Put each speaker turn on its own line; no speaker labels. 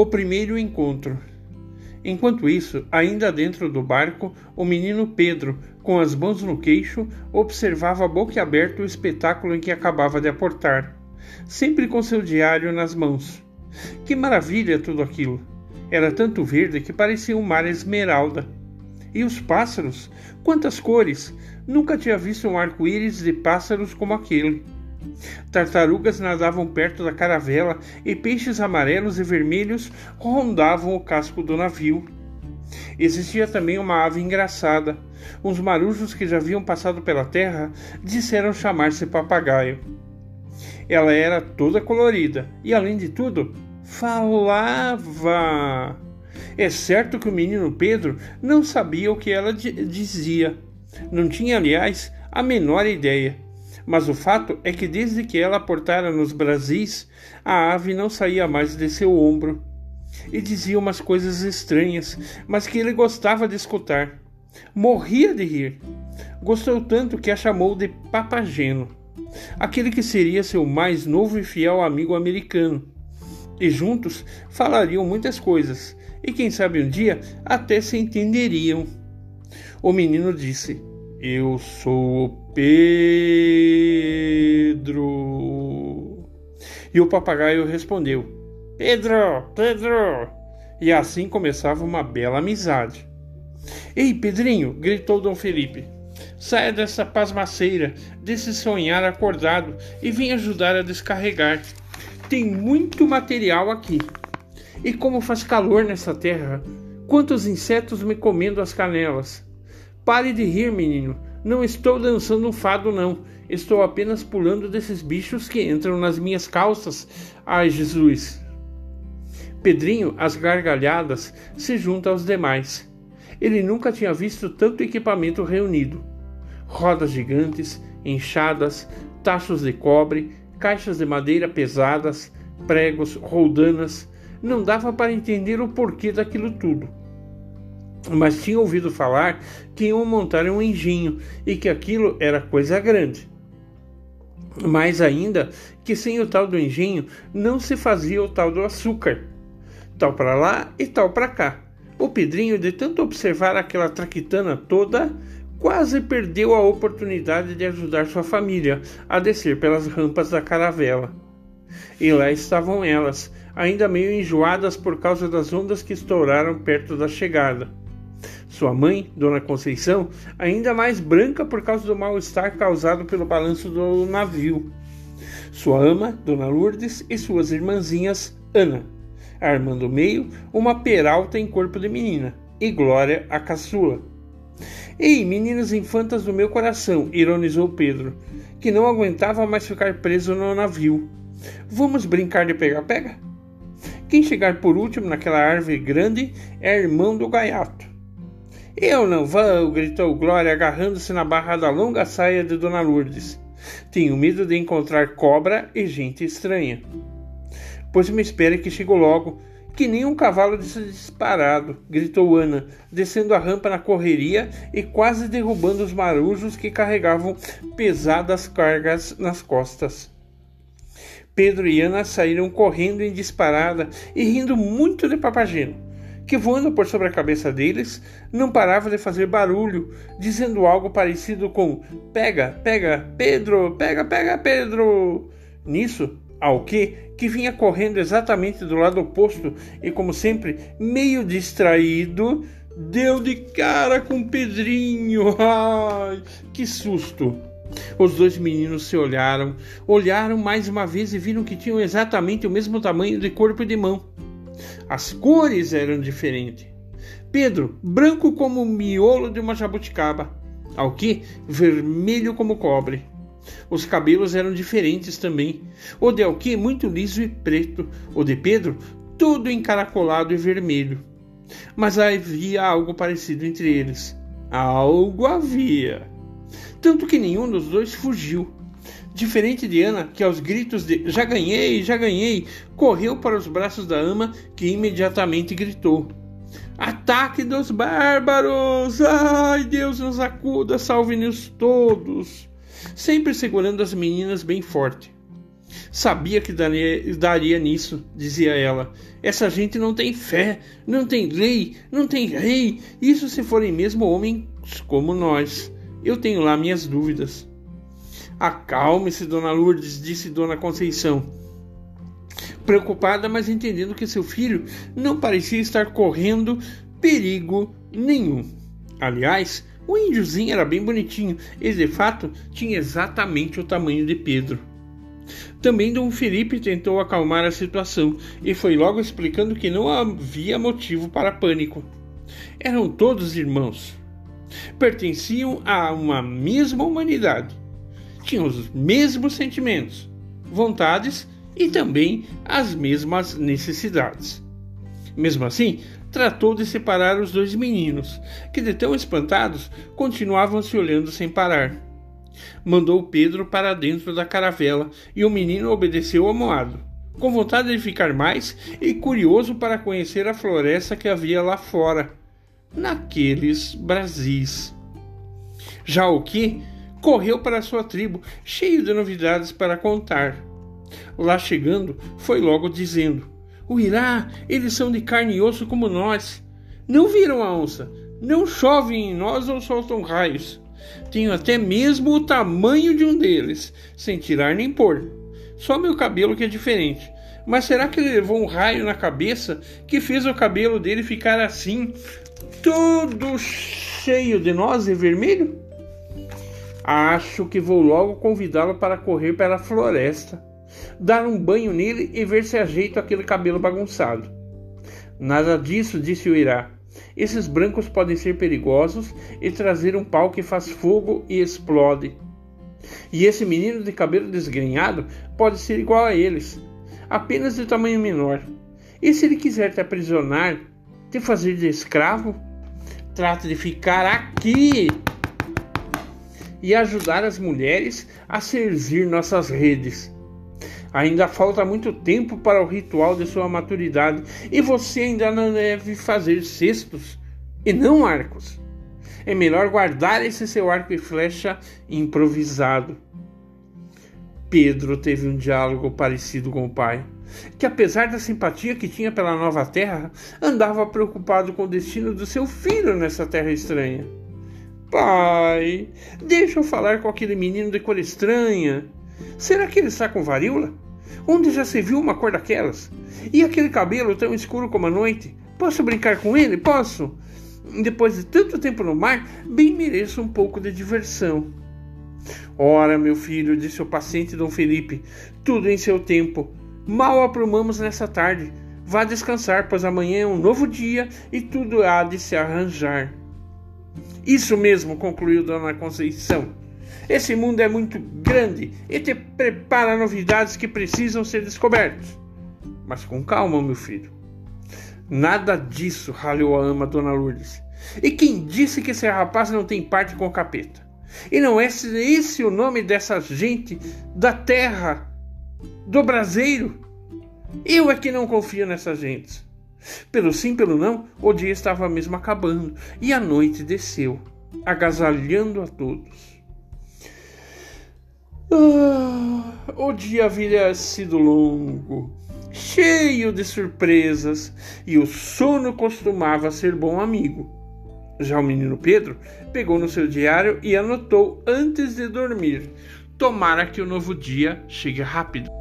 O primeiro encontro. Enquanto isso, ainda dentro do barco, o menino Pedro, com as mãos no queixo, observava boquiaberto o espetáculo em que acabava de aportar, sempre com seu diário nas mãos. Que maravilha tudo aquilo! Era tanto verde que parecia um mar esmeralda. E os pássaros? Quantas cores! Nunca tinha visto um arco-íris de pássaros como aquele. Tartarugas nadavam perto da caravela e peixes amarelos e vermelhos rondavam o casco do navio. Existia também uma ave engraçada. Uns marujos que já haviam passado pela terra disseram chamar-se papagaio. Ela era toda colorida e, além de tudo, falava. É certo que o menino Pedro não sabia o que ela dizia. Não tinha, aliás, a menor ideia mas o fato é que desde que ela aportara nos Brasis, a ave não saía mais de seu ombro. E dizia umas coisas estranhas, mas que ele gostava de escutar. Morria de rir. Gostou tanto que a chamou de Papageno, aquele que seria seu mais novo e fiel amigo americano. E juntos falariam muitas coisas, e quem sabe um dia até se entenderiam. O menino disse: Eu sou o Pedro. E o papagaio respondeu: Pedro, Pedro. E assim começava uma bela amizade. Ei, Pedrinho! gritou Dom Felipe. Saia dessa pasmaceira, desse sonhar acordado e venha ajudar a descarregar. Tem muito material aqui. E como faz calor nessa terra! Quantos insetos me comendo as canelas! Pare de rir, menino. Não estou dançando um fado, não. Estou apenas pulando desses bichos que entram nas minhas calças. Ai, Jesus! Pedrinho, às gargalhadas, se junta aos demais. Ele nunca tinha visto tanto equipamento reunido: rodas gigantes, enxadas, tachos de cobre, caixas de madeira pesadas, pregos, roldanas. Não dava para entender o porquê daquilo tudo mas tinha ouvido falar que iam montar um engenho e que aquilo era coisa grande. Mais ainda que sem o tal do engenho não se fazia o tal do açúcar. Tal para lá e tal para cá. O Pedrinho, de tanto observar aquela traquitana toda, quase perdeu a oportunidade de ajudar sua família a descer pelas rampas da caravela. E lá estavam elas, ainda meio enjoadas por causa das ondas que estouraram perto da chegada. Sua mãe, Dona Conceição, ainda mais branca por causa do mal-estar causado pelo balanço do navio. Sua ama, Dona Lourdes, e suas irmãzinhas, Ana, armando meio uma peralta em corpo de menina, e Glória a caçula. Ei, meninas infantas do meu coração, ironizou Pedro, que não aguentava mais ficar preso no navio. Vamos brincar de pega-pega? Quem chegar por último naquela árvore grande é irmão do gaiato. Eu não vou, gritou Glória, agarrando-se na barra da longa saia de Dona Lourdes. Tenho medo de encontrar cobra e gente estranha. Pois me espere que chego logo, que nem um cavalo disparado, gritou Ana, descendo a rampa na correria e quase derrubando os marujos que carregavam pesadas cargas nas costas. Pedro e Ana saíram correndo em disparada e rindo muito de Papageno que voando por sobre a cabeça deles não parava de fazer barulho, dizendo algo parecido com Pega, pega, Pedro, pega, pega, Pedro. Nisso, ao que, que vinha correndo exatamente do lado oposto e, como sempre, meio distraído, deu de cara com Pedrinho. Ai, que susto! Os dois meninos se olharam, olharam mais uma vez e viram que tinham exatamente o mesmo tamanho de corpo e de mão. As cores eram diferentes. Pedro, branco como o miolo de uma jabuticaba. Ao que, vermelho como cobre. Os cabelos eram diferentes também. O de Alqui muito liso e preto. O de Pedro, todo encaracolado e vermelho. Mas havia algo parecido entre eles. Algo havia. Tanto que nenhum dos dois fugiu. Diferente de Ana, que aos gritos de já ganhei, já ganhei, correu para os braços da ama, que imediatamente gritou: Ataque dos bárbaros! Ai, Deus nos acuda, salve-nos todos! Sempre segurando as meninas bem forte. Sabia que daria, nisso, dizia ela. Essa gente não tem fé, não tem lei, não tem rei. Isso se forem mesmo homens como nós. Eu tenho lá minhas dúvidas. Acalme-se, dona Lourdes, disse dona Conceição. Preocupada, mas entendendo que seu filho não parecia estar correndo perigo nenhum. Aliás, o índiozinho era bem bonitinho e de fato tinha exatamente o tamanho de Pedro. Também Dom Felipe tentou acalmar a situação e foi logo explicando que não havia motivo para pânico. Eram todos irmãos. Pertenciam a uma mesma humanidade. Tinham os mesmos sentimentos, vontades e também as mesmas necessidades. Mesmo assim, tratou de separar os dois meninos, que de tão espantados continuavam se olhando sem parar. Mandou Pedro para dentro da caravela e o menino obedeceu amoado, com vontade de ficar mais e curioso para conhecer a floresta que havia lá fora, naqueles Brasis. Já o que correu para sua tribo, cheio de novidades para contar. Lá chegando, foi logo dizendo: O Irá, eles são de carne e osso como nós. Não viram a onça, não chovem em nós ou soltam raios. Tenho até mesmo o tamanho de um deles, sem tirar nem pôr. Só meu cabelo que é diferente. Mas será que ele levou um raio na cabeça que fez o cabelo dele ficar assim, todo cheio de nós e vermelho? Acho que vou logo convidá-lo para correr pela floresta, dar um banho nele e ver se ajeito aquele cabelo bagunçado. Nada disso, disse o Irá. Esses brancos podem ser perigosos e trazer um pau que faz fogo e explode. E esse menino de cabelo desgrenhado pode ser igual a eles, apenas de tamanho menor. E se ele quiser te aprisionar, te fazer de escravo, trate de ficar aqui e ajudar as mulheres a servir nossas redes. Ainda falta muito tempo para o ritual de sua maturidade e você ainda não deve fazer cestos e não arcos. É melhor guardar esse seu arco e flecha improvisado. Pedro teve um diálogo parecido com o pai, que apesar da simpatia que tinha pela nova terra, andava preocupado com o destino do seu filho nessa terra estranha. Pai, deixa eu falar com aquele menino de cor estranha. Será que ele está com varíola? Onde já se viu uma cor daquelas? E aquele cabelo tão escuro como a noite? Posso brincar com ele? Posso? Depois de tanto tempo no mar, bem mereço um pouco de diversão. Ora, meu filho, disse o paciente Dom Felipe, tudo em seu tempo. Mal aprumamos nessa tarde. Vá descansar, pois amanhã é um novo dia e tudo há de se arranjar. Isso mesmo, concluiu Dona Conceição. Esse mundo é muito grande e te prepara novidades que precisam ser descobertas. Mas com calma, meu filho. Nada disso, ralhou a ama Dona Lourdes. E quem disse que esse rapaz não tem parte com o capeta? E não é esse o nome dessa gente da terra, do braseiro? Eu é que não confio nessas gentes. Pelo sim, pelo não, o dia estava mesmo acabando e a noite desceu, agasalhando a todos. Ah, o dia havia sido longo, cheio de surpresas, e o sono costumava ser bom amigo. Já o menino Pedro pegou no seu diário e anotou antes de dormir: Tomara que o novo dia chegue rápido.